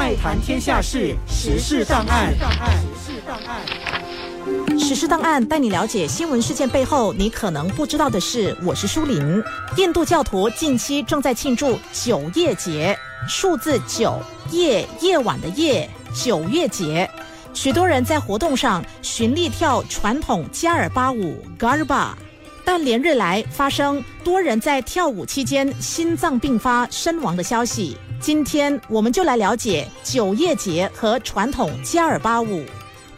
爱谈天下事，时事档案。时事档案，时事档案带你了解新闻事件背后你可能不知道的事。我是舒林。印度教徒近期正在庆祝九夜节，数字九夜夜晚的夜，九月节。许多人在活动上循例跳传统加尔巴舞 Garba，但连日来发生多人在跳舞期间心脏病发身亡的消息。今天我们就来了解九夜节和传统加尔巴舞。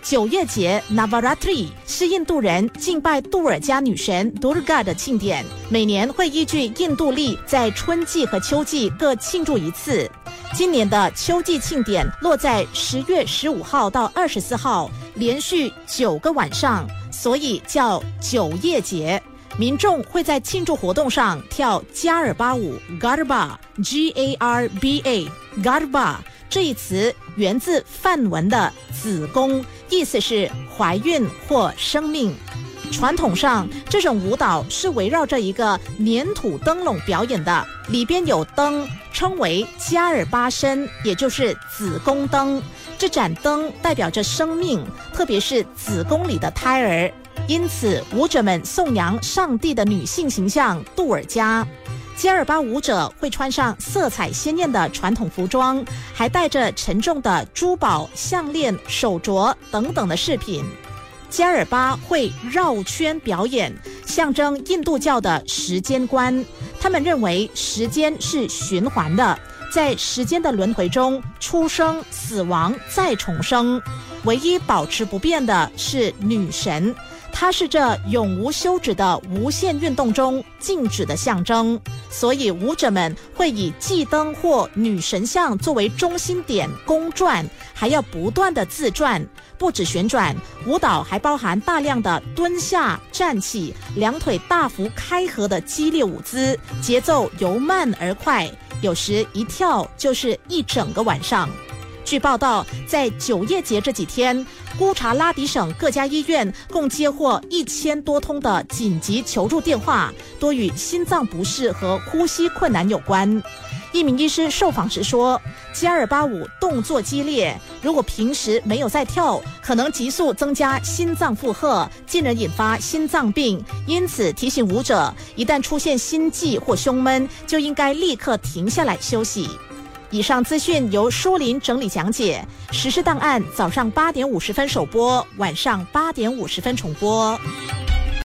九夜节 Navaratri 是印度人敬拜杜尔加女神 Durga 的庆典，每年会依据印度历在春季和秋季各庆祝一次。今年的秋季庆典落在十月十五号到二十四号，连续九个晚上，所以叫九夜节。民众会在庆祝活动上跳加尔巴舞 （Garba），G A R B A，Garba 这一词源自梵文的“子宫”，意思是怀孕或生命。传统上，这种舞蹈是围绕着一个粘土灯笼表演的，里边有灯，称为加尔巴身，也就是子宫灯。这盏灯代表着生命，特别是子宫里的胎儿。因此，舞者们颂扬上帝的女性形象杜尔加。加尔巴舞者会穿上色彩鲜艳的传统服装，还带着沉重的珠宝、项链、手镯等等的饰品。加尔巴会绕圈表演，象征印度教的时间观。他们认为时间是循环的，在时间的轮回中出生、死亡再重生，唯一保持不变的是女神。它是这永无休止的无限运动中静止的象征，所以舞者们会以祭灯或女神像作为中心点公转，还要不断的自转。不止旋转，舞蹈还包含大量的蹲下、站起、两腿大幅开合的激烈舞姿，节奏由慢而快，有时一跳就是一整个晚上。据报道，在九夜节这几天，姑查拉迪省各家医院共接获一千多通的紧急求助电话，多与心脏不适和呼吸困难有关。一名医师受访时说：“加尔巴舞动作激烈，如果平时没有在跳，可能急速增加心脏负荷，进而引发心脏病。因此，提醒舞者，一旦出现心悸或胸闷，就应该立刻停下来休息。”以上资讯由舒林整理讲解。实时档案早上八点五十分首播，晚上八点五十分重播。